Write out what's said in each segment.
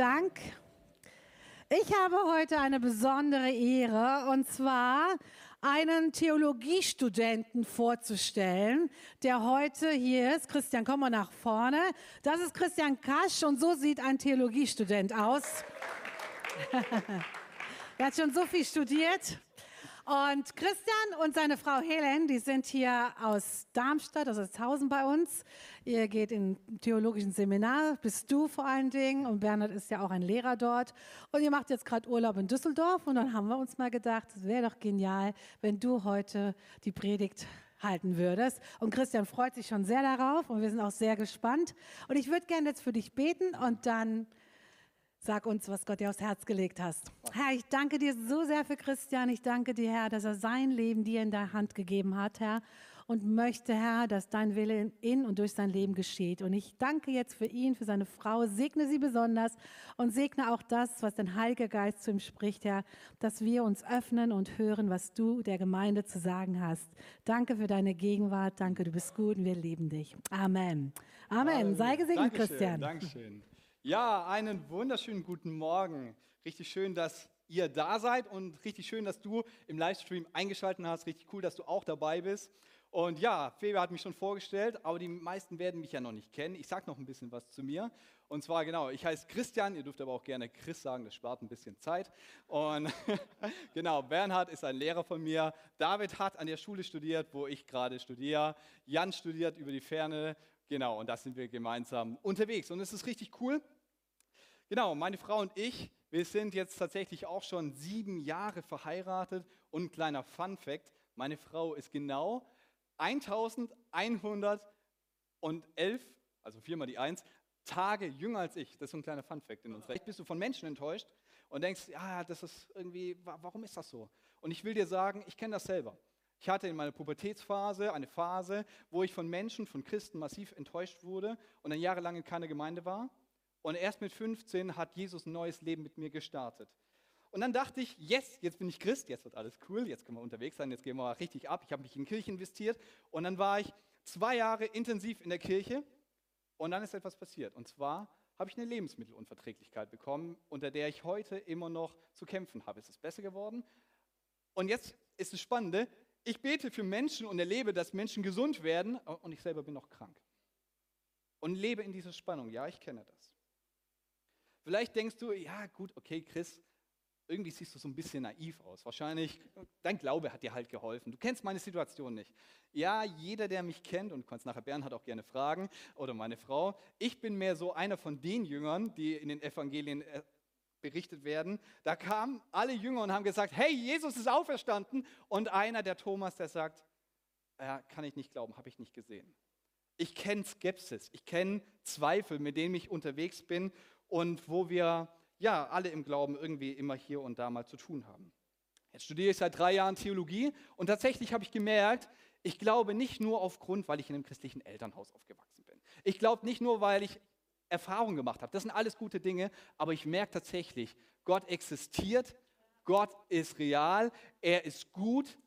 Dank. Ich habe heute eine besondere Ehre und zwar einen Theologiestudenten vorzustellen, der heute hier ist. Christian, komm mal nach vorne. Das ist Christian Kasch und so sieht ein Theologiestudent aus. er hat schon so viel studiert. Und Christian und seine Frau Helen, die sind hier aus Darmstadt, aus Hausen bei uns. Ihr geht in theologischen Seminar, bist du vor allen Dingen. Und Bernhard ist ja auch ein Lehrer dort. Und ihr macht jetzt gerade Urlaub in Düsseldorf. Und dann haben wir uns mal gedacht, es wäre doch genial, wenn du heute die Predigt halten würdest. Und Christian freut sich schon sehr darauf und wir sind auch sehr gespannt. Und ich würde gerne jetzt für dich beten und dann Sag uns, was Gott dir aufs Herz gelegt hast. Herr, ich danke dir so sehr für Christian. Ich danke dir, Herr, dass er sein Leben dir in der Hand gegeben hat, Herr. Und möchte, Herr, dass dein Wille in und durch sein Leben geschieht. Und ich danke jetzt für ihn, für seine Frau. Segne sie besonders und segne auch das, was dein Heiliger Geist zu ihm spricht, Herr, dass wir uns öffnen und hören, was du der Gemeinde zu sagen hast. Danke für deine Gegenwart. Danke, du bist gut und wir lieben dich. Amen. Amen. Sei gesegnet, Dankeschön, Christian. Dankeschön. Ja, einen wunderschönen guten Morgen. Richtig schön, dass ihr da seid und richtig schön, dass du im Livestream eingeschaltet hast. Richtig cool, dass du auch dabei bist. Und ja, Febe hat mich schon vorgestellt, aber die meisten werden mich ja noch nicht kennen. Ich sage noch ein bisschen was zu mir. Und zwar genau, ich heiße Christian, ihr dürft aber auch gerne Chris sagen, das spart ein bisschen Zeit. Und genau, Bernhard ist ein Lehrer von mir. David hat an der Schule studiert, wo ich gerade studiere. Jan studiert über die Ferne Genau, und da sind wir gemeinsam unterwegs. Und es ist richtig cool. Genau, meine Frau und ich, wir sind jetzt tatsächlich auch schon sieben Jahre verheiratet. Und ein kleiner Fun fact, meine Frau ist genau 1111, also viermal die Eins, Tage jünger als ich. Das ist so ein kleiner Fun fact in uns. Vielleicht bist du von Menschen enttäuscht und denkst, ja, das ist irgendwie, warum ist das so? Und ich will dir sagen, ich kenne das selber. Ich hatte in meiner Pubertätsphase eine Phase, wo ich von Menschen, von Christen massiv enttäuscht wurde und dann jahrelang in keiner Gemeinde war. Und erst mit 15 hat Jesus ein neues Leben mit mir gestartet. Und dann dachte ich, yes, jetzt bin ich Christ, jetzt wird alles cool, jetzt können wir unterwegs sein, jetzt gehen wir mal richtig ab. Ich habe mich in Kirche investiert und dann war ich zwei Jahre intensiv in der Kirche und dann ist etwas passiert. Und zwar habe ich eine Lebensmittelunverträglichkeit bekommen, unter der ich heute immer noch zu kämpfen habe. Es ist besser geworden. Und jetzt ist das Spannende, ich bete für Menschen und erlebe, dass Menschen gesund werden und ich selber bin noch krank. Und lebe in dieser Spannung. Ja, ich kenne das. Vielleicht denkst du, ja gut, okay, Chris, irgendwie siehst du so ein bisschen naiv aus. Wahrscheinlich, dein Glaube hat dir halt geholfen. Du kennst meine Situation nicht. Ja, jeder, der mich kennt, und du kannst nachher Bernhard auch gerne fragen, oder meine Frau, ich bin mehr so einer von den Jüngern, die in den Evangelien äh, berichtet werden. Da kamen alle Jünger und haben gesagt, hey, Jesus ist auferstanden. Und einer, der Thomas, der sagt, ja, kann ich nicht glauben, habe ich nicht gesehen. Ich kenne Skepsis, ich kenne Zweifel, mit denen ich unterwegs bin und wo wir ja alle im Glauben irgendwie immer hier und da mal zu tun haben. Jetzt studiere ich seit drei Jahren Theologie und tatsächlich habe ich gemerkt, ich glaube nicht nur aufgrund, weil ich in einem christlichen Elternhaus aufgewachsen bin. Ich glaube nicht nur, weil ich Erfahrung gemacht habe. Das sind alles gute Dinge, aber ich merke tatsächlich, Gott existiert, Gott ist real, er ist gut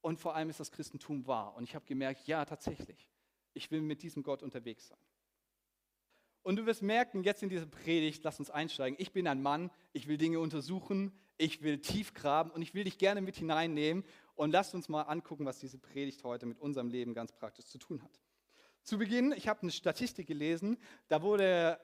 und vor allem ist das Christentum wahr. Und ich habe gemerkt, ja, tatsächlich, ich will mit diesem Gott unterwegs sein. Und du wirst merken, jetzt in dieser Predigt, lass uns einsteigen. Ich bin ein Mann, ich will Dinge untersuchen, ich will tief graben und ich will dich gerne mit hineinnehmen. Und lass uns mal angucken, was diese Predigt heute mit unserem Leben ganz praktisch zu tun hat. Zu Beginn, ich habe eine Statistik gelesen, da wurde,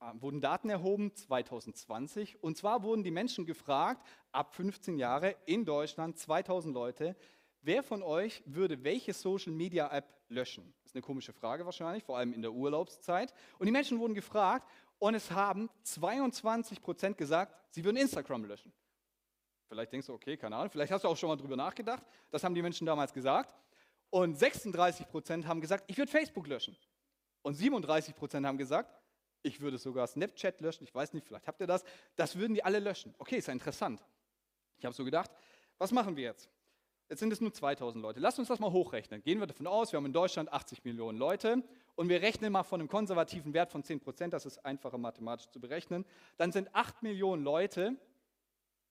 äh, wurden Daten erhoben 2020 und zwar wurden die Menschen gefragt, ab 15 Jahre in Deutschland, 2000 Leute, wer von euch würde welche Social Media App löschen? Das ist eine komische Frage wahrscheinlich, vor allem in der Urlaubszeit. Und die Menschen wurden gefragt und es haben 22 Prozent gesagt, sie würden Instagram löschen. Vielleicht denkst du, okay, keine Ahnung, vielleicht hast du auch schon mal drüber nachgedacht. Das haben die Menschen damals gesagt. Und 36 Prozent haben gesagt, ich würde Facebook löschen. Und 37 Prozent haben gesagt, ich würde sogar Snapchat löschen. Ich weiß nicht, vielleicht habt ihr das. Das würden die alle löschen. Okay, ist ja interessant. Ich habe so gedacht, was machen wir jetzt? Jetzt sind es nur 2000 Leute. Lasst uns das mal hochrechnen. Gehen wir davon aus, wir haben in Deutschland 80 Millionen Leute und wir rechnen mal von einem konservativen Wert von 10 Prozent, das ist einfacher mathematisch zu berechnen. Dann sind 8 Millionen Leute,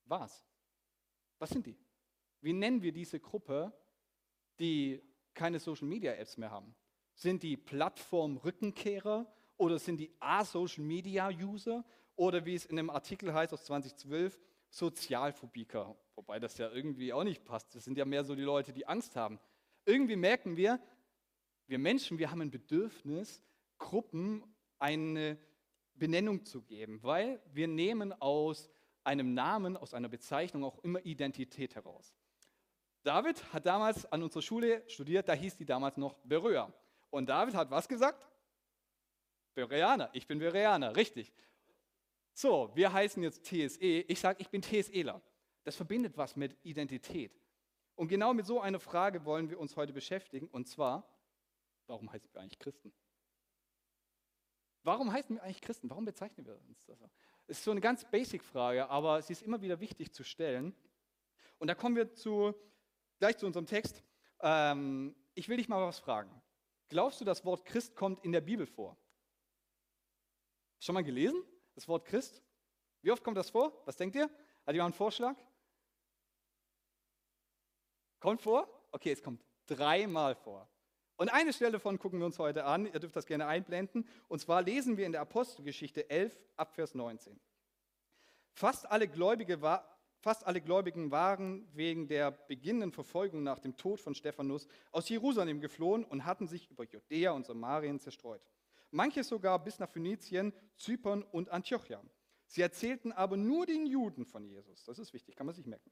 was? Was sind die? Wie nennen wir diese Gruppe, die keine Social Media Apps mehr haben? Sind die Plattform-Rückenkehrer oder sind die A-Social Media User oder wie es in einem Artikel heißt aus 2012, Sozialphobiker. Wobei das ja irgendwie auch nicht passt. Das sind ja mehr so die Leute, die Angst haben. Irgendwie merken wir, wir Menschen, wir haben ein Bedürfnis, Gruppen eine Benennung zu geben, weil wir nehmen aus einem Namen, aus einer Bezeichnung auch immer Identität heraus. David hat damals an unserer Schule studiert, da hieß die damals noch Beröa. Und David hat was gesagt? Bereaner. Ich bin Bereaner, richtig. So, wir heißen jetzt TSE. Ich sage, ich bin TSEler. Das verbindet was mit Identität. Und genau mit so einer Frage wollen wir uns heute beschäftigen. Und zwar, warum heißen wir eigentlich Christen? Warum heißen wir eigentlich Christen? Warum bezeichnen wir uns das? Es ist so eine ganz basic Frage, aber sie ist immer wieder wichtig zu stellen. Und da kommen wir zu, gleich zu unserem Text. Ähm, ich will dich mal was fragen. Glaubst du, das Wort Christ kommt in der Bibel vor? Schon mal gelesen? Das Wort Christ? Wie oft kommt das vor? Was denkt ihr? Hat jemand einen Vorschlag? Kommt vor? Okay, es kommt dreimal vor. Und eine Stelle davon gucken wir uns heute an. Ihr dürft das gerne einblenden. Und zwar lesen wir in der Apostelgeschichte 11 ab Vers 19. Fast alle, Gläubige war, fast alle Gläubigen waren wegen der beginnenden Verfolgung nach dem Tod von Stephanus aus Jerusalem geflohen und hatten sich über Judäa und Samarien zerstreut. Manche sogar bis nach Phönizien, Zypern und Antiochia. Sie erzählten aber nur den Juden von Jesus. Das ist wichtig, kann man sich merken.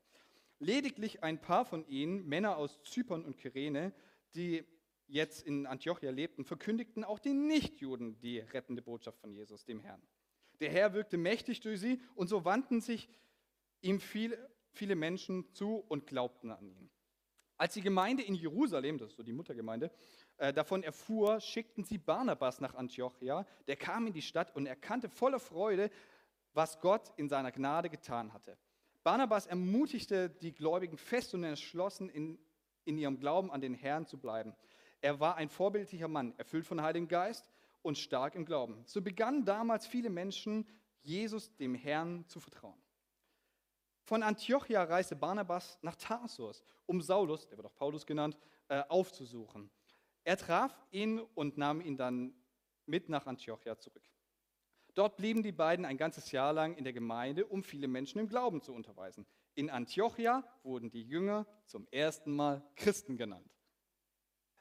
Lediglich ein paar von ihnen, Männer aus Zypern und Kyrene, die jetzt in Antiochia lebten, verkündigten auch den Nichtjuden die rettende Botschaft von Jesus, dem Herrn. Der Herr wirkte mächtig durch sie und so wandten sich ihm viele, viele Menschen zu und glaubten an ihn. Als die Gemeinde in Jerusalem, das ist so die Muttergemeinde, äh, davon erfuhr, schickten sie Barnabas nach Antiochia. Der kam in die Stadt und erkannte voller Freude, was Gott in seiner Gnade getan hatte. Barnabas ermutigte die Gläubigen fest und entschlossen, in, in ihrem Glauben an den Herrn zu bleiben. Er war ein vorbildlicher Mann, erfüllt von Heiligem Geist und stark im Glauben. So begannen damals viele Menschen, Jesus, dem Herrn, zu vertrauen. Von Antiochia reiste Barnabas nach Tarsus, um Saulus, der wird auch Paulus genannt, äh, aufzusuchen. Er traf ihn und nahm ihn dann mit nach Antiochia zurück. Dort blieben die beiden ein ganzes Jahr lang in der Gemeinde, um viele Menschen im Glauben zu unterweisen. In Antiochia wurden die Jünger zum ersten Mal Christen genannt.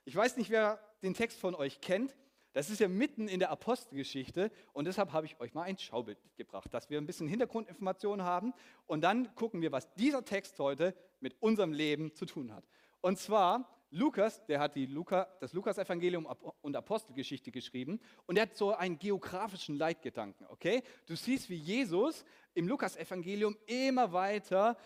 Ich weiß nicht, wer den Text von euch kennt. Das ist ja mitten in der Apostelgeschichte und deshalb habe ich euch mal ein Schaubild mitgebracht, dass wir ein bisschen Hintergrundinformationen haben und dann gucken wir, was dieser Text heute mit unserem Leben zu tun hat. Und zwar Lukas, der hat die Luca, das Lukas-Evangelium und Apostelgeschichte geschrieben und er hat so einen geografischen Leitgedanken, okay? Du siehst, wie Jesus im Lukas-Evangelium immer weiter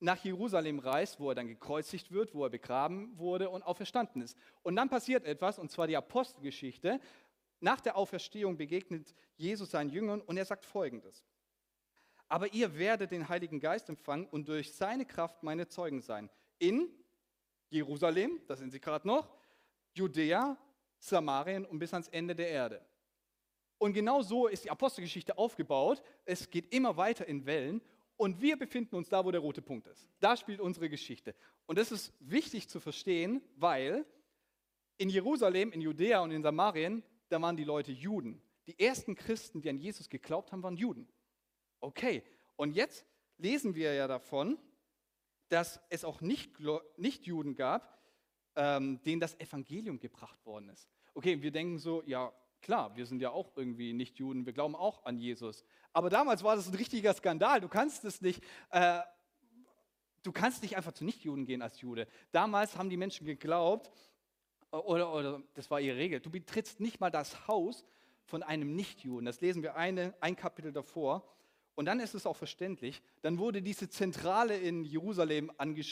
nach Jerusalem reist, wo er dann gekreuzigt wird, wo er begraben wurde und auferstanden ist. Und dann passiert etwas, und zwar die Apostelgeschichte. Nach der Auferstehung begegnet Jesus seinen Jüngern und er sagt folgendes. Aber ihr werdet den Heiligen Geist empfangen und durch seine Kraft meine Zeugen sein. In Jerusalem, da sind sie gerade noch, Judäa, Samarien und bis ans Ende der Erde. Und genau so ist die Apostelgeschichte aufgebaut. Es geht immer weiter in Wellen und wir befinden uns da, wo der rote Punkt ist. Da spielt unsere Geschichte. Und das ist wichtig zu verstehen, weil in Jerusalem, in Judäa und in Samarien, da waren die Leute Juden. Die ersten Christen, die an Jesus geglaubt haben, waren Juden. Okay, und jetzt lesen wir ja davon, dass es auch Nicht-Juden gab, ähm, denen das Evangelium gebracht worden ist. Okay, wir denken so, ja klar, wir sind ja auch irgendwie Nicht-Juden, wir glauben auch an Jesus. Aber damals war das ein richtiger Skandal. Du kannst es nicht, äh, du kannst nicht einfach zu Nicht-Juden gehen als Jude. Damals haben die Menschen geglaubt, oder, oder das war ihre Regel, du betrittst nicht mal das Haus von einem Nicht-Juden. Das lesen wir eine, ein Kapitel davor. Und dann ist es auch verständlich, dann wurde diese Zentrale in Jerusalem äh,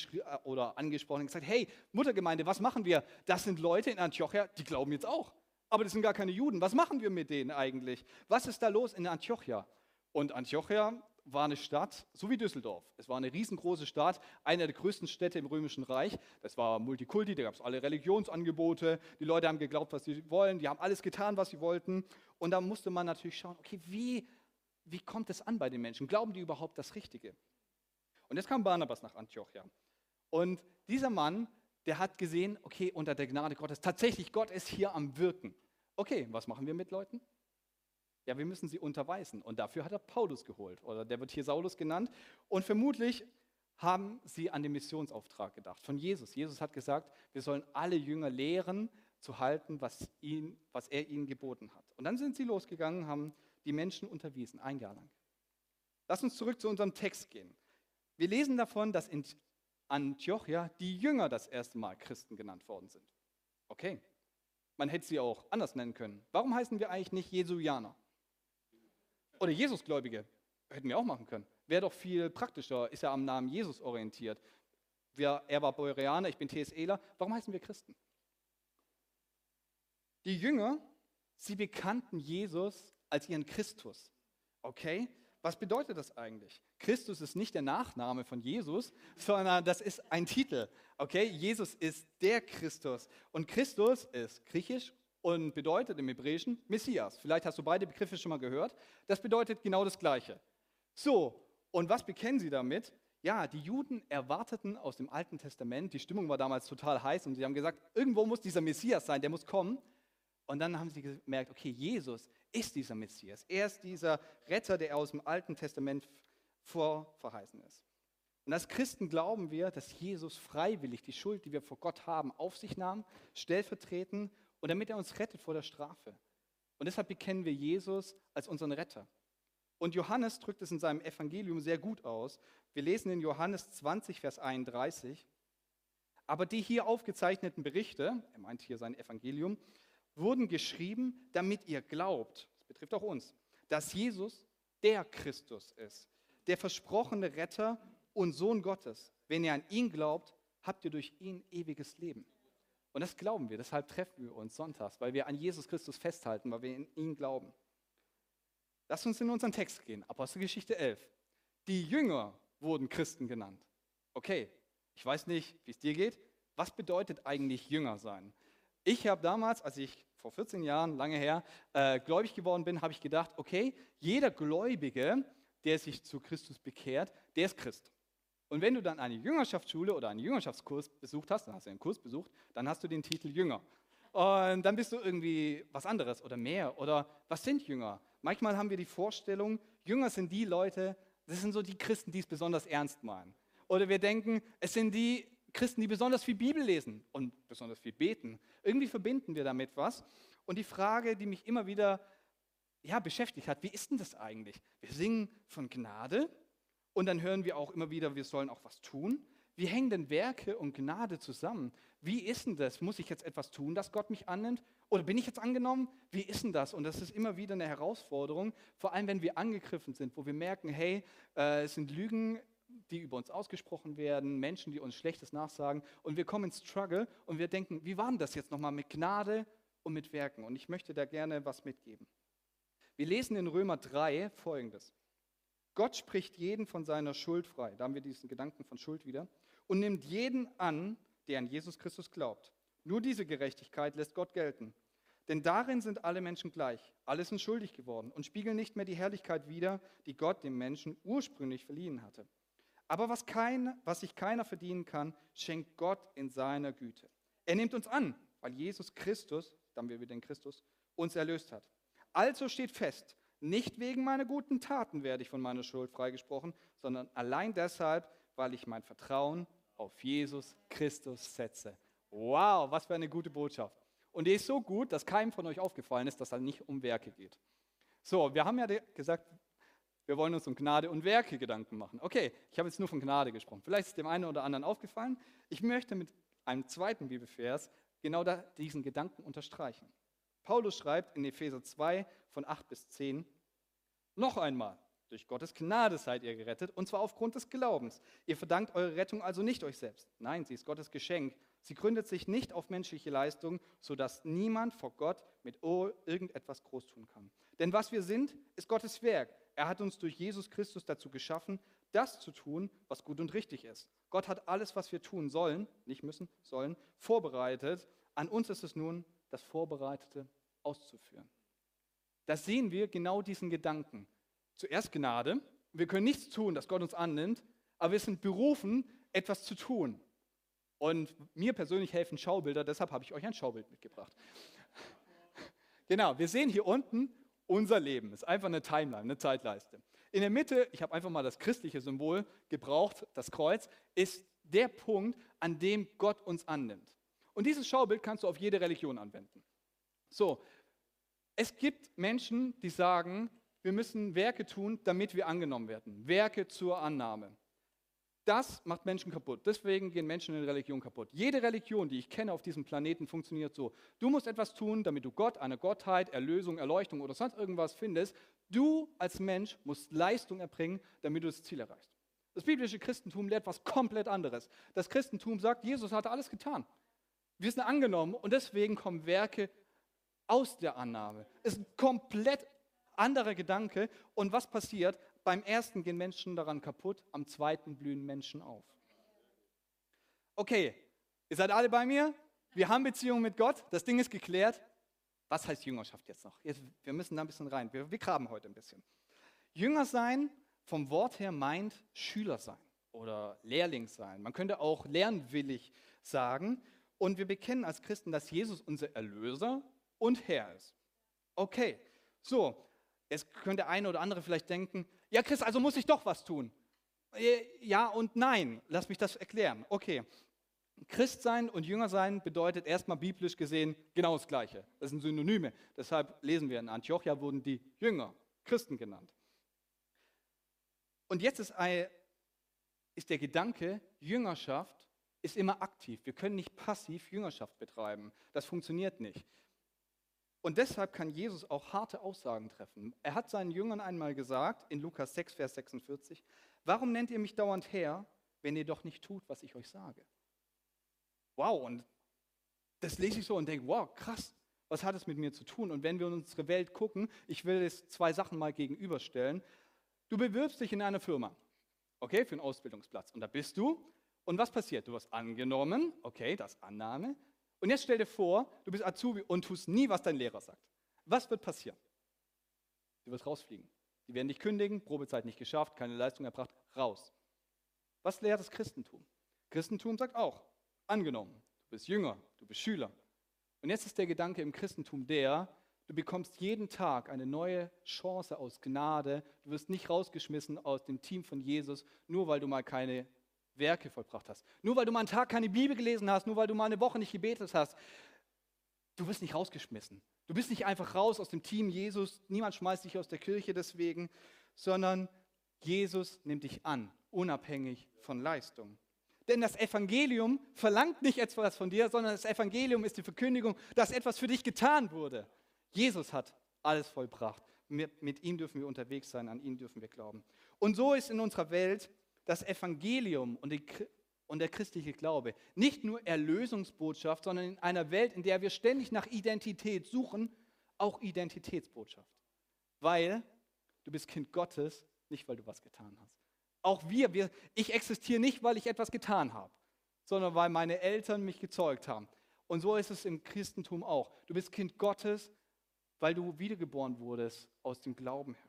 oder angesprochen und gesagt, hey, Muttergemeinde, was machen wir? Das sind Leute in Antiochia, die glauben jetzt auch. Aber das sind gar keine Juden. Was machen wir mit denen eigentlich? Was ist da los in Antiochia? Und Antiochia war eine Stadt, so wie Düsseldorf. Es war eine riesengroße Stadt, eine der größten Städte im Römischen Reich. Das war Multikulti, da gab es alle Religionsangebote. Die Leute haben geglaubt, was sie wollen. Die haben alles getan, was sie wollten. Und da musste man natürlich schauen, okay, wie wie kommt es an bei den Menschen? Glauben die überhaupt das Richtige? Und jetzt kam Barnabas nach Antiochia. Und dieser Mann, der hat gesehen, okay, unter der Gnade Gottes, tatsächlich, Gott ist hier am Wirken. Okay, was machen wir mit Leuten? Ja, wir müssen sie unterweisen. Und dafür hat er Paulus geholt. Oder der wird hier Saulus genannt. Und vermutlich haben sie an den Missionsauftrag gedacht von Jesus. Jesus hat gesagt, wir sollen alle Jünger lehren, zu halten, was, ihn, was er ihnen geboten hat. Und dann sind sie losgegangen, haben die Menschen unterwiesen, ein Jahr lang. Lass uns zurück zu unserem Text gehen. Wir lesen davon, dass in Antiochia die Jünger das erste Mal Christen genannt worden sind. Okay, man hätte sie auch anders nennen können. Warum heißen wir eigentlich nicht Jesuianer? Oder Jesusgläubige? Hätten wir auch machen können. Wäre doch viel praktischer, ist ja am Namen Jesus orientiert. Wir, er war Bereaner, ich bin TSEler. Warum heißen wir Christen? Die Jünger, sie bekannten Jesus als ihren Christus. Okay? Was bedeutet das eigentlich? Christus ist nicht der Nachname von Jesus, sondern das ist ein Titel. Okay? Jesus ist der Christus. Und Christus ist griechisch und bedeutet im Hebräischen Messias. Vielleicht hast du beide Begriffe schon mal gehört. Das bedeutet genau das Gleiche. So, und was bekennen sie damit? Ja, die Juden erwarteten aus dem Alten Testament, die Stimmung war damals total heiß und sie haben gesagt, irgendwo muss dieser Messias sein, der muss kommen. Und dann haben sie gemerkt, okay, Jesus ist dieser Messias. Er ist dieser Retter, der aus dem Alten Testament vorverheißen ist. Und als Christen glauben wir, dass Jesus freiwillig die Schuld, die wir vor Gott haben, auf sich nahm, stellvertretend und damit er uns rettet vor der Strafe. Und deshalb bekennen wir Jesus als unseren Retter. Und Johannes drückt es in seinem Evangelium sehr gut aus. Wir lesen in Johannes 20, Vers 31. Aber die hier aufgezeichneten Berichte, er meint hier sein Evangelium, wurden geschrieben, damit ihr glaubt, das betrifft auch uns, dass Jesus der Christus ist, der versprochene Retter und Sohn Gottes. Wenn ihr an ihn glaubt, habt ihr durch ihn ewiges Leben. Und das glauben wir, deshalb treffen wir uns sonntags, weil wir an Jesus Christus festhalten, weil wir in ihn glauben. Lass uns in unseren Text gehen, Apostelgeschichte 11. Die Jünger wurden Christen genannt. Okay, ich weiß nicht, wie es dir geht. Was bedeutet eigentlich Jünger sein? Ich habe damals, als ich vor 14 Jahren, lange her, äh, gläubig geworden bin, habe ich gedacht, okay, jeder Gläubige, der sich zu Christus bekehrt, der ist Christ. Und wenn du dann eine Jüngerschaftsschule oder einen Jüngerschaftskurs besucht hast, dann hast du einen Kurs besucht, dann hast du den Titel Jünger. Und dann bist du irgendwie was anderes oder mehr. Oder was sind Jünger? Manchmal haben wir die Vorstellung, Jünger sind die Leute, das sind so die Christen, die es besonders ernst meinen. Oder wir denken, es sind die Christen, die besonders viel Bibel lesen und besonders viel beten. Irgendwie verbinden wir damit was. Und die Frage, die mich immer wieder ja, beschäftigt hat, wie ist denn das eigentlich? Wir singen von Gnade und dann hören wir auch immer wieder, wir sollen auch was tun. Wie hängen denn Werke und Gnade zusammen? Wie ist denn das? Muss ich jetzt etwas tun, dass Gott mich annimmt? Oder bin ich jetzt angenommen? Wie ist denn das? Und das ist immer wieder eine Herausforderung, vor allem wenn wir angegriffen sind, wo wir merken, hey, äh, es sind Lügen die über uns ausgesprochen werden, Menschen, die uns Schlechtes nachsagen. Und wir kommen ins Struggle und wir denken, wie war denn das jetzt nochmal mit Gnade und mit Werken? Und ich möchte da gerne was mitgeben. Wir lesen in Römer 3 folgendes. Gott spricht jeden von seiner Schuld frei. Da haben wir diesen Gedanken von Schuld wieder. Und nimmt jeden an, der an Jesus Christus glaubt. Nur diese Gerechtigkeit lässt Gott gelten. Denn darin sind alle Menschen gleich. Alle sind schuldig geworden und spiegeln nicht mehr die Herrlichkeit wider, die Gott dem Menschen ursprünglich verliehen hatte. Aber was, kein, was sich keiner verdienen kann, schenkt Gott in seiner Güte. Er nimmt uns an, weil Jesus Christus, dann wir den Christus, uns erlöst hat. Also steht fest, nicht wegen meiner guten Taten werde ich von meiner Schuld freigesprochen, sondern allein deshalb, weil ich mein Vertrauen auf Jesus Christus setze. Wow, was für eine gute Botschaft. Und die ist so gut, dass keinem von euch aufgefallen ist, dass es nicht um Werke geht. So, wir haben ja gesagt, wir wollen uns um Gnade und Werke Gedanken machen. Okay, ich habe jetzt nur von Gnade gesprochen. Vielleicht ist dem einen oder anderen aufgefallen. Ich möchte mit einem zweiten Bibelvers genau diesen Gedanken unterstreichen. Paulus schreibt in Epheser 2 von 8 bis 10, noch einmal, durch Gottes Gnade seid ihr gerettet, und zwar aufgrund des Glaubens. Ihr verdankt eure Rettung also nicht euch selbst. Nein, sie ist Gottes Geschenk. Sie gründet sich nicht auf menschliche Leistung, sodass niemand vor Gott mit irgendetwas groß tun kann. Denn was wir sind, ist Gottes Werk. Er hat uns durch Jesus Christus dazu geschaffen, das zu tun, was gut und richtig ist. Gott hat alles, was wir tun sollen, nicht müssen, sollen, vorbereitet. An uns ist es nun, das Vorbereitete auszuführen. Da sehen wir genau diesen Gedanken. Zuerst Gnade. Wir können nichts tun, dass Gott uns annimmt, aber wir sind berufen, etwas zu tun. Und mir persönlich helfen Schaubilder, deshalb habe ich euch ein Schaubild mitgebracht. Genau, wir sehen hier unten unser Leben. Ist einfach eine Timeline, eine Zeitleiste. In der Mitte, ich habe einfach mal das christliche Symbol gebraucht, das Kreuz, ist der Punkt, an dem Gott uns annimmt. Und dieses Schaubild kannst du auf jede Religion anwenden. So, es gibt Menschen, die sagen, wir müssen Werke tun, damit wir angenommen werden. Werke zur Annahme. Das macht Menschen kaputt. Deswegen gehen Menschen in Religion kaputt. Jede Religion, die ich kenne auf diesem Planeten, funktioniert so. Du musst etwas tun, damit du Gott, eine Gottheit, Erlösung, Erleuchtung oder sonst irgendwas findest. Du als Mensch musst Leistung erbringen, damit du das Ziel erreichst. Das biblische Christentum lehrt was komplett anderes. Das Christentum sagt, Jesus hat alles getan. Wir sind angenommen und deswegen kommen Werke aus der Annahme. Es ist ein komplett anderer Gedanke. Und was passiert? Beim ersten gehen Menschen daran kaputt, am zweiten blühen Menschen auf. Okay, ihr seid alle bei mir? Wir haben Beziehungen mit Gott, das Ding ist geklärt. Was heißt Jüngerschaft jetzt noch? Jetzt, wir müssen da ein bisschen rein. Wir, wir graben heute ein bisschen. Jünger sein vom Wort her meint Schüler sein oder Lehrling sein. Man könnte auch lernwillig sagen. Und wir bekennen als Christen, dass Jesus unser Erlöser und Herr ist. Okay, so, Jetzt könnte der eine oder andere vielleicht denken, ja Chris, also muss ich doch was tun. Äh, ja und nein, lass mich das erklären. Okay, Christ sein und Jünger sein bedeutet erstmal biblisch gesehen genau das Gleiche. Das sind Synonyme. Deshalb lesen wir in Antiochia wurden die Jünger, Christen genannt. Und jetzt ist, ist der Gedanke, Jüngerschaft ist immer aktiv. Wir können nicht passiv Jüngerschaft betreiben. Das funktioniert nicht. Und deshalb kann Jesus auch harte Aussagen treffen. Er hat seinen Jüngern einmal gesagt, in Lukas 6, Vers 46, warum nennt ihr mich dauernd her, wenn ihr doch nicht tut, was ich euch sage? Wow, und das lese ich so und denke, wow, krass, was hat es mit mir zu tun? Und wenn wir in unsere Welt gucken, ich will es zwei Sachen mal gegenüberstellen. Du bewirbst dich in einer Firma, okay, für einen Ausbildungsplatz. Und da bist du. Und was passiert? Du wirst angenommen, okay, das Annahme. Und jetzt stell dir vor, du bist Azubi und tust nie, was dein Lehrer sagt. Was wird passieren? Du wirst rausfliegen. Die werden dich kündigen, Probezeit nicht geschafft, keine Leistung erbracht, raus. Was lehrt das Christentum? Christentum sagt auch, angenommen, du bist Jünger, du bist Schüler. Und jetzt ist der Gedanke im Christentum der, du bekommst jeden Tag eine neue Chance aus Gnade. Du wirst nicht rausgeschmissen aus dem Team von Jesus, nur weil du mal keine Werke vollbracht hast. Nur weil du mal einen Tag keine Bibel gelesen hast, nur weil du mal eine Woche nicht gebetet hast, du wirst nicht rausgeschmissen. Du bist nicht einfach raus aus dem Team Jesus, niemand schmeißt dich aus der Kirche deswegen, sondern Jesus nimmt dich an, unabhängig von Leistung. Denn das Evangelium verlangt nicht etwas von dir, sondern das Evangelium ist die Verkündigung, dass etwas für dich getan wurde. Jesus hat alles vollbracht. Mit, mit ihm dürfen wir unterwegs sein, an ihn dürfen wir glauben. Und so ist in unserer Welt das Evangelium und, die, und der christliche Glaube nicht nur Erlösungsbotschaft, sondern in einer Welt, in der wir ständig nach Identität suchen, auch Identitätsbotschaft. Weil du bist Kind Gottes, nicht weil du was getan hast. Auch wir, wir ich existiere nicht, weil ich etwas getan habe, sondern weil meine Eltern mich gezeugt haben. Und so ist es im Christentum auch. Du bist Kind Gottes, weil du wiedergeboren wurdest aus dem Glauben heraus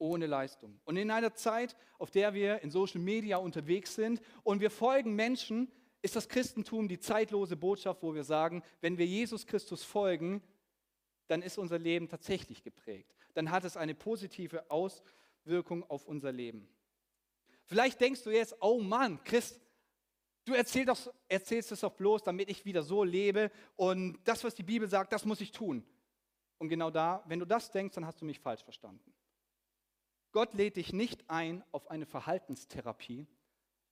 ohne Leistung. Und in einer Zeit, auf der wir in Social Media unterwegs sind und wir folgen Menschen, ist das Christentum die zeitlose Botschaft, wo wir sagen, wenn wir Jesus Christus folgen, dann ist unser Leben tatsächlich geprägt. Dann hat es eine positive Auswirkung auf unser Leben. Vielleicht denkst du jetzt, oh Mann, Christ, du erzähl doch, erzählst es doch bloß, damit ich wieder so lebe und das, was die Bibel sagt, das muss ich tun. Und genau da, wenn du das denkst, dann hast du mich falsch verstanden. Gott lädt dich nicht ein auf eine Verhaltenstherapie,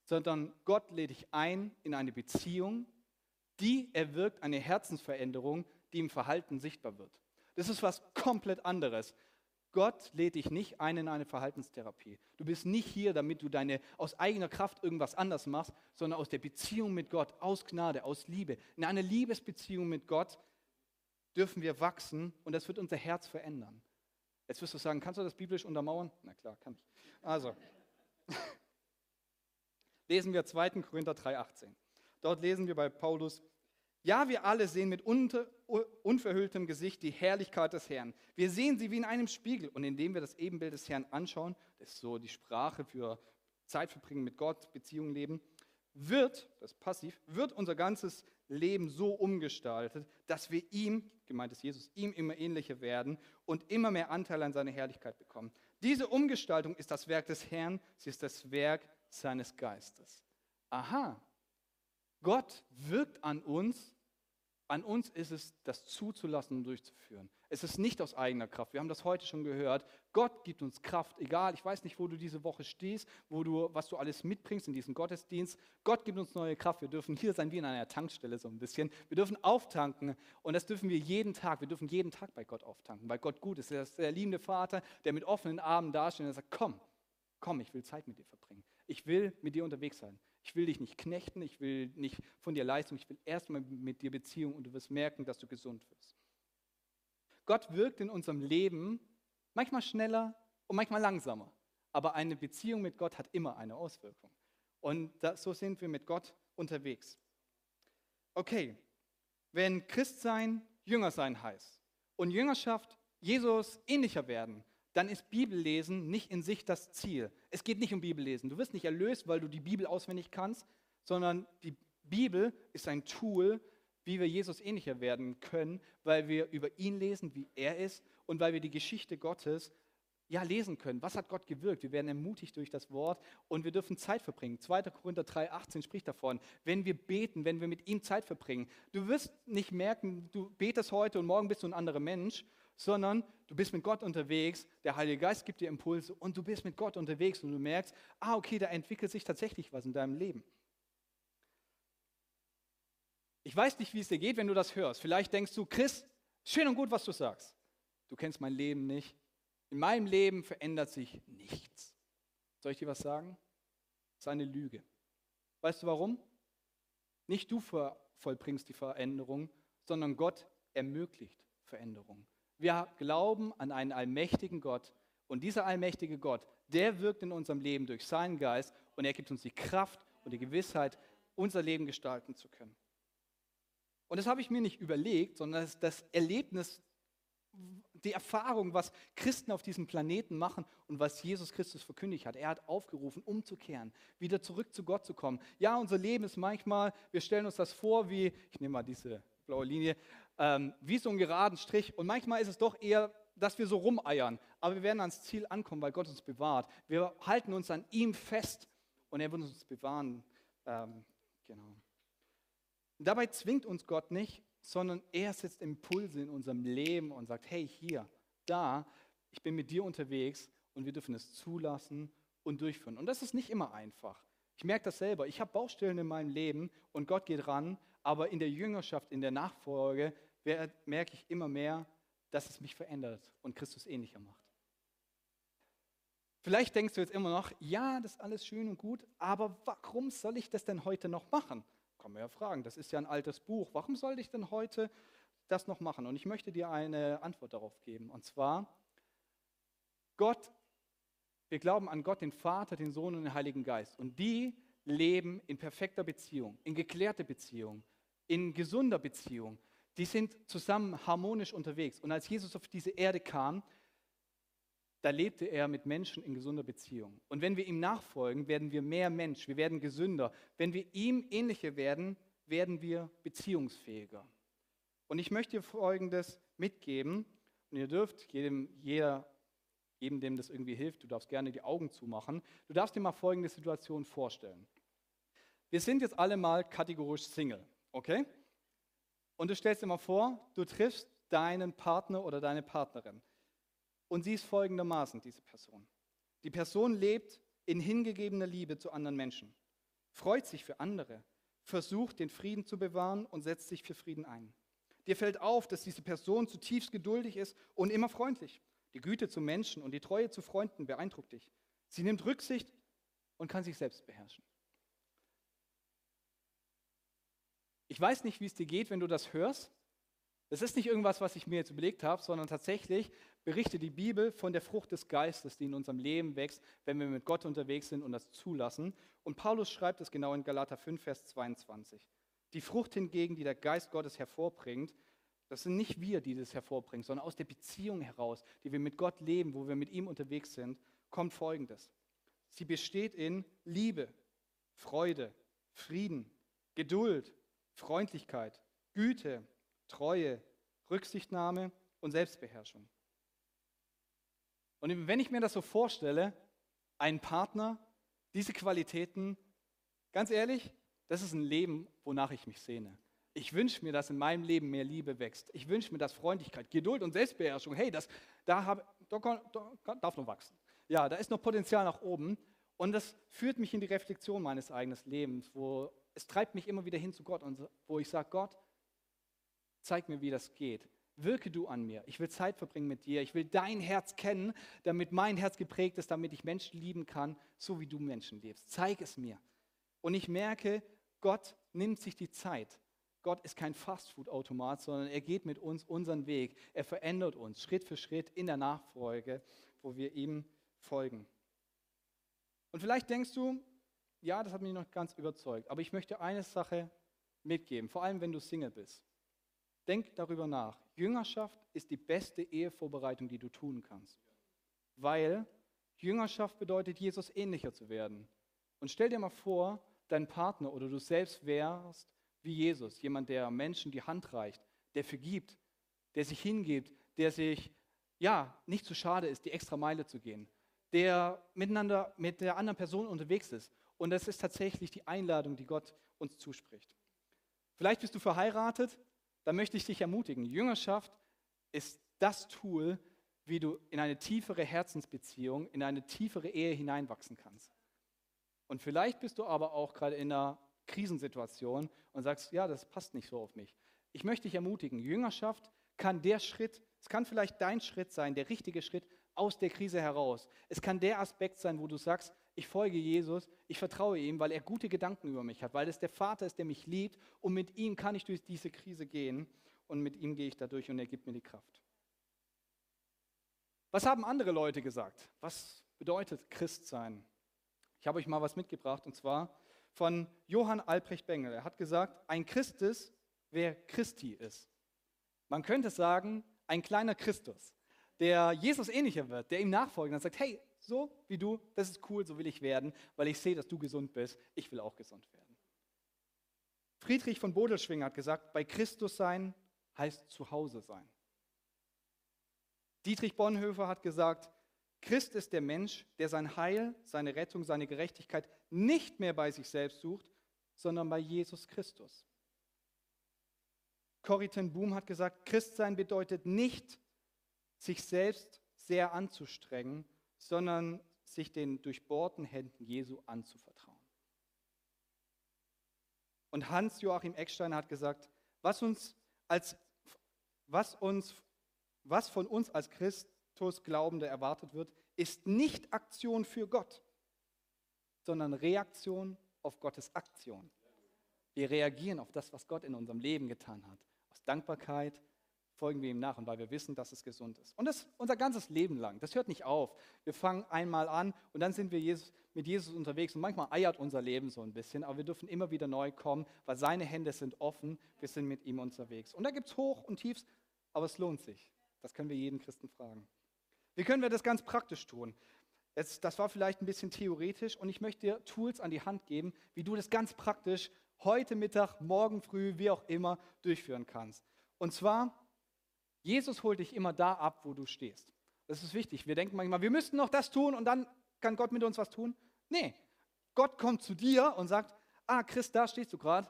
sondern Gott lädt dich ein in eine Beziehung, die erwirkt eine Herzensveränderung, die im Verhalten sichtbar wird. Das ist was komplett anderes. Gott lädt dich nicht ein in eine Verhaltenstherapie. Du bist nicht hier, damit du deine aus eigener Kraft irgendwas anders machst, sondern aus der Beziehung mit Gott, aus Gnade, aus Liebe. In einer Liebesbeziehung mit Gott dürfen wir wachsen und das wird unser Herz verändern. Jetzt wirst du sagen, kannst du das biblisch untermauern? Na klar, kann ich. Also, lesen wir 2. Korinther 3,18. Dort lesen wir bei Paulus, ja, wir alle sehen mit unter, unverhülltem Gesicht die Herrlichkeit des Herrn. Wir sehen sie wie in einem Spiegel. Und indem wir das Ebenbild des Herrn anschauen, das ist so die Sprache für Zeit verbringen mit Gott, Beziehungen leben, wird, das passiv, wird unser ganzes Leben so umgestaltet, dass wir ihm, gemeint ist Jesus, ihm immer ähnlicher werden und immer mehr Anteil an seiner Herrlichkeit bekommen. Diese Umgestaltung ist das Werk des Herrn, sie ist das Werk seines Geistes. Aha, Gott wirkt an uns an uns ist es, das zuzulassen und durchzuführen. Es ist nicht aus eigener Kraft. Wir haben das heute schon gehört. Gott gibt uns Kraft, egal, ich weiß nicht, wo du diese Woche stehst, wo du, was du alles mitbringst in diesem Gottesdienst. Gott gibt uns neue Kraft. Wir dürfen hier sein wie in einer Tankstelle so ein bisschen. Wir dürfen auftanken und das dürfen wir jeden Tag. Wir dürfen jeden Tag bei Gott auftanken, weil Gott gut ist. Er ist der liebende Vater, der mit offenen Armen dasteht und sagt, komm, komm, ich will Zeit mit dir verbringen. Ich will mit dir unterwegs sein. Ich will dich nicht knechten, ich will nicht von dir Leistung, ich will erstmal mit dir Beziehung und du wirst merken, dass du gesund wirst. Gott wirkt in unserem Leben manchmal schneller und manchmal langsamer, aber eine Beziehung mit Gott hat immer eine Auswirkung. Und das, so sind wir mit Gott unterwegs. Okay, wenn Christsein Jünger sein heißt und Jüngerschaft Jesus ähnlicher werden, dann ist Bibellesen nicht in sich das Ziel. Es geht nicht um Bibellesen. Du wirst nicht erlöst, weil du die Bibel auswendig kannst, sondern die Bibel ist ein Tool, wie wir Jesus ähnlicher werden können, weil wir über ihn lesen, wie er ist und weil wir die Geschichte Gottes ja lesen können. Was hat Gott gewirkt? Wir werden ermutigt durch das Wort und wir dürfen Zeit verbringen. 2. Korinther 3,18 spricht davon, wenn wir beten, wenn wir mit ihm Zeit verbringen. Du wirst nicht merken, du betest heute und morgen bist du ein anderer Mensch, sondern du bist mit Gott unterwegs, der Heilige Geist gibt dir Impulse und du bist mit Gott unterwegs und du merkst, ah, okay, da entwickelt sich tatsächlich was in deinem Leben. Ich weiß nicht, wie es dir geht, wenn du das hörst. Vielleicht denkst du, Chris, schön und gut, was du sagst. Du kennst mein Leben nicht. In meinem Leben verändert sich nichts. Soll ich dir was sagen? Das ist eine Lüge. Weißt du warum? Nicht du vollbringst die Veränderung, sondern Gott ermöglicht Veränderung. Wir glauben an einen allmächtigen Gott und dieser allmächtige Gott, der wirkt in unserem Leben durch seinen Geist und er gibt uns die Kraft und die Gewissheit, unser Leben gestalten zu können. Und das habe ich mir nicht überlegt, sondern das, das Erlebnis, die Erfahrung, was Christen auf diesem Planeten machen und was Jesus Christus verkündigt hat. Er hat aufgerufen, umzukehren, wieder zurück zu Gott zu kommen. Ja, unser Leben ist manchmal, wir stellen uns das vor wie, ich nehme mal diese blaue Linie, ähm, wie so einen geraden Strich. Und manchmal ist es doch eher, dass wir so rumeiern. Aber wir werden ans Ziel ankommen, weil Gott uns bewahrt. Wir halten uns an ihm fest und er wird uns bewahren. Ähm, genau. Dabei zwingt uns Gott nicht, sondern er setzt Impulse in unserem Leben und sagt, hey, hier, da, ich bin mit dir unterwegs und wir dürfen es zulassen und durchführen. Und das ist nicht immer einfach. Ich merke das selber. Ich habe Baustellen in meinem Leben und Gott geht ran, aber in der Jüngerschaft, in der Nachfolge merke ich immer mehr, dass es mich verändert und Christus ähnlicher macht. Vielleicht denkst du jetzt immer noch, ja, das ist alles schön und gut, aber warum soll ich das denn heute noch machen? Kann man ja fragen, das ist ja ein altes Buch. Warum soll ich denn heute das noch machen? Und ich möchte dir eine Antwort darauf geben. Und zwar, Gott, wir glauben an Gott, den Vater, den Sohn und den Heiligen Geist. Und die leben in perfekter Beziehung, in geklärter Beziehung, in gesunder Beziehung die sind zusammen harmonisch unterwegs. Und als Jesus auf diese Erde kam, da lebte er mit Menschen in gesunder Beziehung. Und wenn wir ihm nachfolgen, werden wir mehr Mensch, wir werden gesünder. Wenn wir ihm ähnlicher werden, werden wir beziehungsfähiger. Und ich möchte dir Folgendes mitgeben, und ihr dürft jedem, jeder, jedem, dem das irgendwie hilft, du darfst gerne die Augen zumachen. Du darfst dir mal folgende Situation vorstellen. Wir sind jetzt alle mal kategorisch Single, okay? Und du stellst dir mal vor, du triffst deinen Partner oder deine Partnerin. Und sie ist folgendermaßen, diese Person. Die Person lebt in hingegebener Liebe zu anderen Menschen, freut sich für andere, versucht den Frieden zu bewahren und setzt sich für Frieden ein. Dir fällt auf, dass diese Person zutiefst geduldig ist und immer freundlich. Die Güte zu Menschen und die Treue zu Freunden beeindruckt dich. Sie nimmt Rücksicht und kann sich selbst beherrschen. Ich weiß nicht, wie es dir geht, wenn du das hörst. Das ist nicht irgendwas, was ich mir jetzt überlegt habe, sondern tatsächlich berichtet die Bibel von der Frucht des Geistes, die in unserem Leben wächst, wenn wir mit Gott unterwegs sind und das zulassen. Und Paulus schreibt es genau in Galater 5, Vers 22. Die Frucht hingegen, die der Geist Gottes hervorbringt, das sind nicht wir, die das hervorbringen, sondern aus der Beziehung heraus, die wir mit Gott leben, wo wir mit ihm unterwegs sind, kommt Folgendes. Sie besteht in Liebe, Freude, Frieden, Geduld, Freundlichkeit, Güte, Treue, Rücksichtnahme und Selbstbeherrschung. Und wenn ich mir das so vorstelle, einen Partner, diese Qualitäten, ganz ehrlich, das ist ein Leben, wonach ich mich sehne. Ich wünsche mir, dass in meinem Leben mehr Liebe wächst. Ich wünsche mir, dass Freundlichkeit, Geduld und Selbstbeherrschung, hey, das, da, hab, da, da darf noch wachsen. Ja, da ist noch Potenzial nach oben. Und das führt mich in die Reflexion meines eigenen Lebens, wo es treibt mich immer wieder hin zu Gott wo ich sage, Gott, zeig mir, wie das geht. Wirke du an mir. Ich will Zeit verbringen mit dir. Ich will dein Herz kennen, damit mein Herz geprägt ist, damit ich Menschen lieben kann, so wie du Menschen lebst. Zeig es mir. Und ich merke, Gott nimmt sich die Zeit. Gott ist kein Fastfood-Automat, sondern er geht mit uns unseren Weg. Er verändert uns Schritt für Schritt in der Nachfolge, wo wir ihm folgen. Und vielleicht denkst du, ja, das hat mich noch ganz überzeugt, aber ich möchte eine Sache mitgeben, vor allem wenn du Single bist. Denk darüber nach. Jüngerschaft ist die beste Ehevorbereitung, die du tun kannst. Weil Jüngerschaft bedeutet, Jesus ähnlicher zu werden. Und stell dir mal vor, dein Partner oder du selbst wärst wie Jesus, jemand, der Menschen die Hand reicht, der vergibt, der sich hingibt, der sich ja nicht zu schade ist, die extra Meile zu gehen, der miteinander mit der anderen Person unterwegs ist. Und das ist tatsächlich die Einladung, die Gott uns zuspricht. Vielleicht bist du verheiratet, dann möchte ich dich ermutigen. Jüngerschaft ist das Tool, wie du in eine tiefere Herzensbeziehung, in eine tiefere Ehe hineinwachsen kannst. Und vielleicht bist du aber auch gerade in einer Krisensituation und sagst, ja, das passt nicht so auf mich. Ich möchte dich ermutigen, Jüngerschaft kann der Schritt, es kann vielleicht dein Schritt sein, der richtige Schritt aus der Krise heraus. Es kann der Aspekt sein, wo du sagst, ich folge Jesus, ich vertraue ihm, weil er gute Gedanken über mich hat, weil es der Vater ist, der mich liebt und mit ihm kann ich durch diese Krise gehen und mit ihm gehe ich dadurch und er gibt mir die Kraft. Was haben andere Leute gesagt? Was bedeutet Christ sein? Ich habe euch mal was mitgebracht und zwar von Johann Albrecht Bengel. Er hat gesagt, ein Christ ist, wer Christi ist. Man könnte sagen, ein kleiner Christus, der Jesus ähnlicher wird, der ihm nachfolgt und sagt, hey, so wie du, das ist cool, so will ich werden, weil ich sehe, dass du gesund bist, ich will auch gesund werden. Friedrich von Bodelschwing hat gesagt, bei Christus sein heißt zu Hause sein. Dietrich Bonhoeffer hat gesagt, Christ ist der Mensch, der sein Heil, seine Rettung, seine Gerechtigkeit nicht mehr bei sich selbst sucht, sondern bei Jesus Christus. Corrie ten Boom hat gesagt, Christsein bedeutet nicht, sich selbst sehr anzustrengen, sondern sich den durchbohrten Händen Jesu anzuvertrauen. Und Hans-Joachim Eckstein hat gesagt, was, uns als, was, uns, was von uns als Christus-Glaubende erwartet wird, ist nicht Aktion für Gott, sondern Reaktion auf Gottes Aktion. Wir reagieren auf das, was Gott in unserem Leben getan hat. Aus Dankbarkeit, folgen wir ihm nach und weil wir wissen, dass es gesund ist. Und das unser ganzes Leben lang. Das hört nicht auf. Wir fangen einmal an und dann sind wir Jesus, mit Jesus unterwegs und manchmal eiert unser Leben so ein bisschen, aber wir dürfen immer wieder neu kommen, weil seine Hände sind offen. Wir sind mit ihm unterwegs. Und da gibt es Hoch und Tiefs, aber es lohnt sich. Das können wir jeden Christen fragen. Wie können wir das ganz praktisch tun? Jetzt, das war vielleicht ein bisschen theoretisch und ich möchte dir Tools an die Hand geben, wie du das ganz praktisch heute Mittag, morgen früh, wie auch immer durchführen kannst. Und zwar Jesus holt dich immer da ab, wo du stehst. Das ist wichtig. Wir denken manchmal, wir müssten noch das tun und dann kann Gott mit uns was tun. Nee, Gott kommt zu dir und sagt, ah, Christ, da stehst du gerade,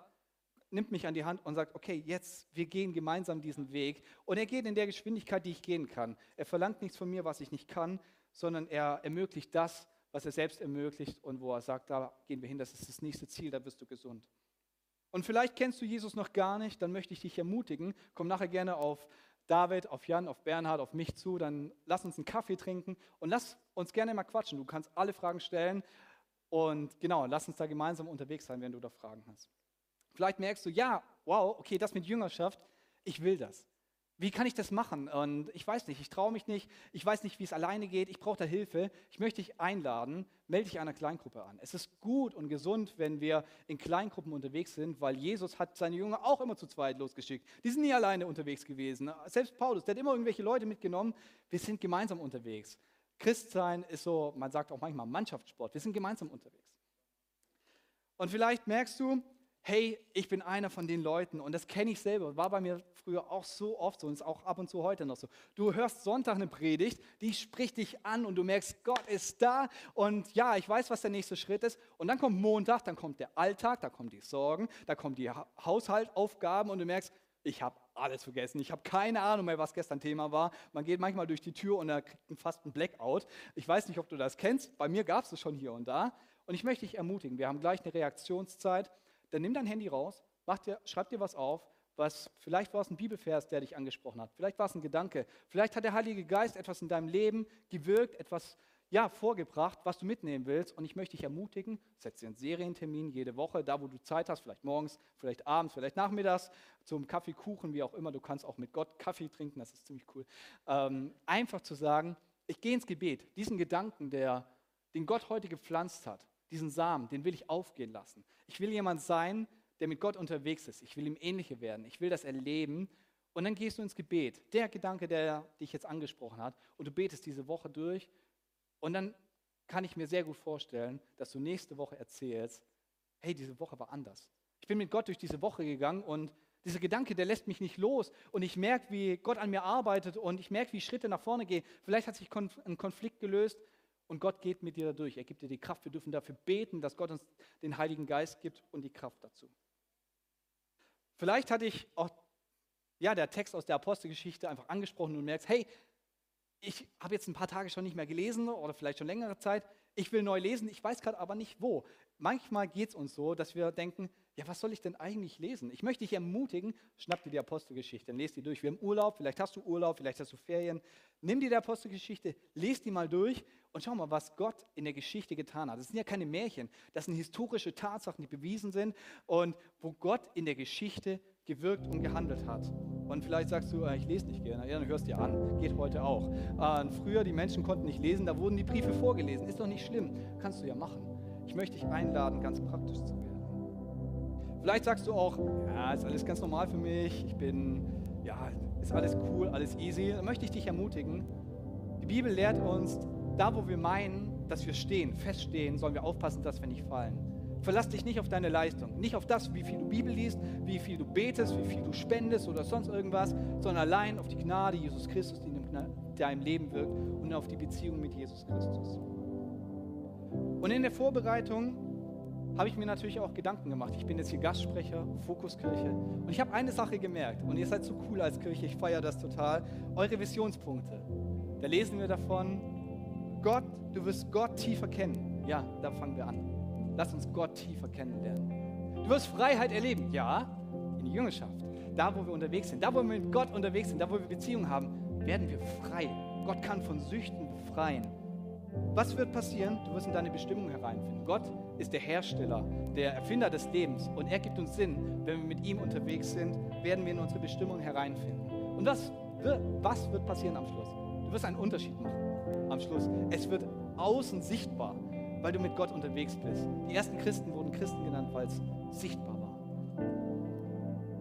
nimmt mich an die Hand und sagt, okay, jetzt, wir gehen gemeinsam diesen Weg. Und er geht in der Geschwindigkeit, die ich gehen kann. Er verlangt nichts von mir, was ich nicht kann, sondern er ermöglicht das, was er selbst ermöglicht und wo er sagt, da gehen wir hin, das ist das nächste Ziel, da bist du gesund. Und vielleicht kennst du Jesus noch gar nicht, dann möchte ich dich ermutigen, komm nachher gerne auf David, auf Jan, auf Bernhard, auf mich zu, dann lass uns einen Kaffee trinken und lass uns gerne mal quatschen. Du kannst alle Fragen stellen und genau, lass uns da gemeinsam unterwegs sein, wenn du da Fragen hast. Vielleicht merkst du, ja, wow, okay, das mit Jüngerschaft, ich will das. Wie kann ich das machen? Und ich weiß nicht, ich traue mich nicht, ich weiß nicht, wie es alleine geht, ich brauche da Hilfe. Ich möchte dich einladen, melde dich einer Kleingruppe an. Es ist gut und gesund, wenn wir in Kleingruppen unterwegs sind, weil Jesus hat seine Jünger auch immer zu zweit losgeschickt. Die sind nie alleine unterwegs gewesen. Selbst Paulus, der hat immer irgendwelche Leute mitgenommen. Wir sind gemeinsam unterwegs. Christsein ist so, man sagt auch manchmal Mannschaftssport. Wir sind gemeinsam unterwegs. Und vielleicht merkst du, hey, ich bin einer von den Leuten und das kenne ich selber, war bei mir früher auch so oft so und ist auch ab und zu heute noch so. Du hörst Sonntag eine Predigt, die spricht dich an und du merkst, Gott ist da und ja, ich weiß, was der nächste Schritt ist. Und dann kommt Montag, dann kommt der Alltag, da kommen die Sorgen, da kommen die Haushaltaufgaben und du merkst, ich habe alles vergessen. Ich habe keine Ahnung mehr, was gestern Thema war. Man geht manchmal durch die Tür und da kriegt man fast einen Blackout. Ich weiß nicht, ob du das kennst. Bei mir gab es es schon hier und da. Und ich möchte dich ermutigen, wir haben gleich eine Reaktionszeit dann nimm dein Handy raus, dir, schreib dir was auf, was vielleicht war es ein Bibelvers, der dich angesprochen hat, vielleicht war es ein Gedanke, vielleicht hat der Heilige Geist etwas in deinem Leben gewirkt, etwas ja, vorgebracht, was du mitnehmen willst. Und ich möchte dich ermutigen, setz dir einen Serientermin jede Woche, da wo du Zeit hast, vielleicht morgens, vielleicht abends, vielleicht nachmittags, zum Kaffee, Kuchen, wie auch immer. Du kannst auch mit Gott Kaffee trinken, das ist ziemlich cool. Ähm, einfach zu sagen, ich gehe ins Gebet. Diesen Gedanken, der, den Gott heute gepflanzt hat, diesen Samen, den will ich aufgehen lassen. Ich will jemand sein, der mit Gott unterwegs ist. Ich will ihm ähnlicher werden. Ich will das erleben. Und dann gehst du ins Gebet. Der Gedanke, der dich jetzt angesprochen hat. Und du betest diese Woche durch. Und dann kann ich mir sehr gut vorstellen, dass du nächste Woche erzählst, hey, diese Woche war anders. Ich bin mit Gott durch diese Woche gegangen und dieser Gedanke, der lässt mich nicht los. Und ich merke, wie Gott an mir arbeitet und ich merke, wie Schritte nach vorne gehen. Vielleicht hat sich ein Konflikt gelöst und Gott geht mit dir dadurch. Er gibt dir die Kraft. Wir dürfen dafür beten, dass Gott uns den Heiligen Geist gibt und die Kraft dazu. Vielleicht hatte ich auch ja, der Text aus der Apostelgeschichte einfach angesprochen und merkst, hey, ich habe jetzt ein paar Tage schon nicht mehr gelesen oder vielleicht schon längere Zeit. Ich will neu lesen, ich weiß gerade aber nicht wo. Manchmal geht es uns so, dass wir denken, ja, was soll ich denn eigentlich lesen? Ich möchte dich ermutigen, schnapp dir die Apostelgeschichte, lest die durch. Wir haben Urlaub, vielleicht hast du Urlaub, vielleicht hast du Ferien. Nimm dir die Apostelgeschichte, lest die mal durch und schau mal, was Gott in der Geschichte getan hat. Das sind ja keine Märchen, das sind historische Tatsachen, die bewiesen sind und wo Gott in der Geschichte gewirkt und gehandelt hat. Und vielleicht sagst du, äh, ich lese nicht gerne. Ja, dann hörst dir an, geht heute auch. Äh, früher, die Menschen konnten nicht lesen, da wurden die Briefe vorgelesen. Ist doch nicht schlimm, kannst du ja machen. Ich möchte dich einladen, ganz praktisch zu werden. Vielleicht sagst du auch, ja, ist alles ganz normal für mich, ich bin, ja, ist alles cool, alles easy. Dann möchte ich dich ermutigen. Die Bibel lehrt uns, da wo wir meinen, dass wir stehen, feststehen, sollen wir aufpassen, dass wir nicht fallen. Verlass dich nicht auf deine Leistung, nicht auf das, wie viel du Bibel liest, wie viel du betest, wie viel du spendest oder sonst irgendwas, sondern allein auf die Gnade Jesus Christus, die in deinem Leben wirkt und auf die Beziehung mit Jesus Christus. Und in der Vorbereitung habe ich mir natürlich auch Gedanken gemacht. Ich bin jetzt hier Gastsprecher, Fokuskirche. Und ich habe eine Sache gemerkt. Und ihr seid so cool als Kirche, ich feiere das total. Eure Visionspunkte. Da lesen wir davon, Gott, du wirst Gott tiefer kennen. Ja, da fangen wir an. Lass uns Gott tiefer kennenlernen. Du wirst Freiheit erleben. Ja, in die Jüngerschaft. Da, wo wir unterwegs sind, da, wo wir mit Gott unterwegs sind, da, wo wir Beziehungen haben, werden wir frei. Gott kann von Süchten befreien. Was wird passieren? Du wirst in deine Bestimmung hereinfinden. Gott ist der Hersteller, der Erfinder des Lebens und er gibt uns Sinn. Wenn wir mit ihm unterwegs sind, werden wir in unsere Bestimmung hereinfinden. Und was wird, was wird passieren am Schluss? Du wirst einen Unterschied machen am Schluss. Es wird außen sichtbar, weil du mit Gott unterwegs bist. Die ersten Christen wurden Christen genannt, weil es sichtbar war.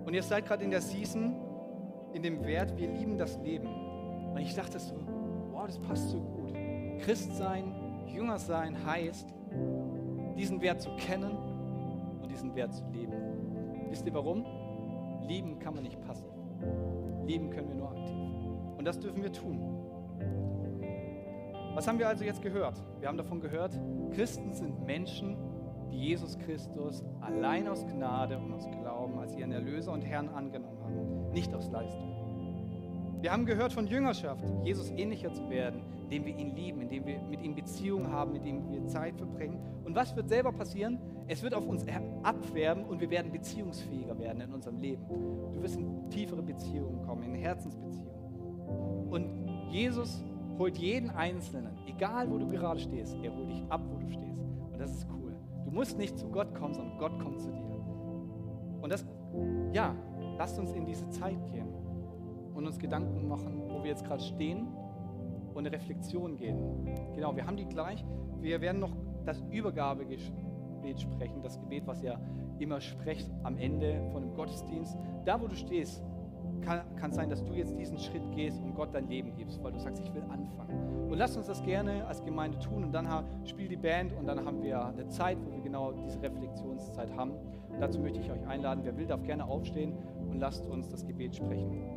Und ihr seid gerade in der Season, in dem Wert, wir lieben das Leben. Und ich dachte so, wow, das passt so gut. Christ sein, Jünger sein heißt, diesen Wert zu kennen und diesen Wert zu leben. Wisst ihr warum? Lieben kann man nicht passiv. Lieben können wir nur aktiv. Und das dürfen wir tun. Was haben wir also jetzt gehört? Wir haben davon gehört, Christen sind Menschen, die Jesus Christus allein aus Gnade und aus Glauben als ihren Erlöser und Herrn angenommen haben, nicht aus Leistung. Wir haben gehört von Jüngerschaft, Jesus ähnlicher zu werden, indem wir ihn lieben, indem wir mit ihm Beziehungen haben, mit ihm wir Zeit verbringen. Und was wird selber passieren? Es wird auf uns abfärben und wir werden beziehungsfähiger werden in unserem Leben. Du wirst in tiefere Beziehungen kommen, in Herzensbeziehungen. Und Jesus holt jeden Einzelnen, egal wo du gerade stehst, er holt dich ab, wo du stehst. Und das ist cool. Du musst nicht zu Gott kommen, sondern Gott kommt zu dir. Und das, ja, lasst uns in diese Zeit gehen und uns Gedanken machen, wo wir jetzt gerade stehen und eine Reflexion gehen. Genau, wir haben die gleich. Wir werden noch das Übergabegebet sprechen, das Gebet, was ihr immer sprecht am Ende von dem Gottesdienst. Da, wo du stehst, kann, kann sein, dass du jetzt diesen Schritt gehst und Gott dein Leben gibst, weil du sagst, ich will anfangen. Und lass uns das gerne als Gemeinde tun und dann spielt die Band und dann haben wir eine Zeit, wo wir genau diese Reflexionszeit haben. Dazu möchte ich euch einladen. Wer will, darf gerne aufstehen und lasst uns das Gebet sprechen.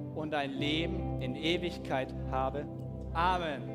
und ein Leben in Ewigkeit habe. Amen.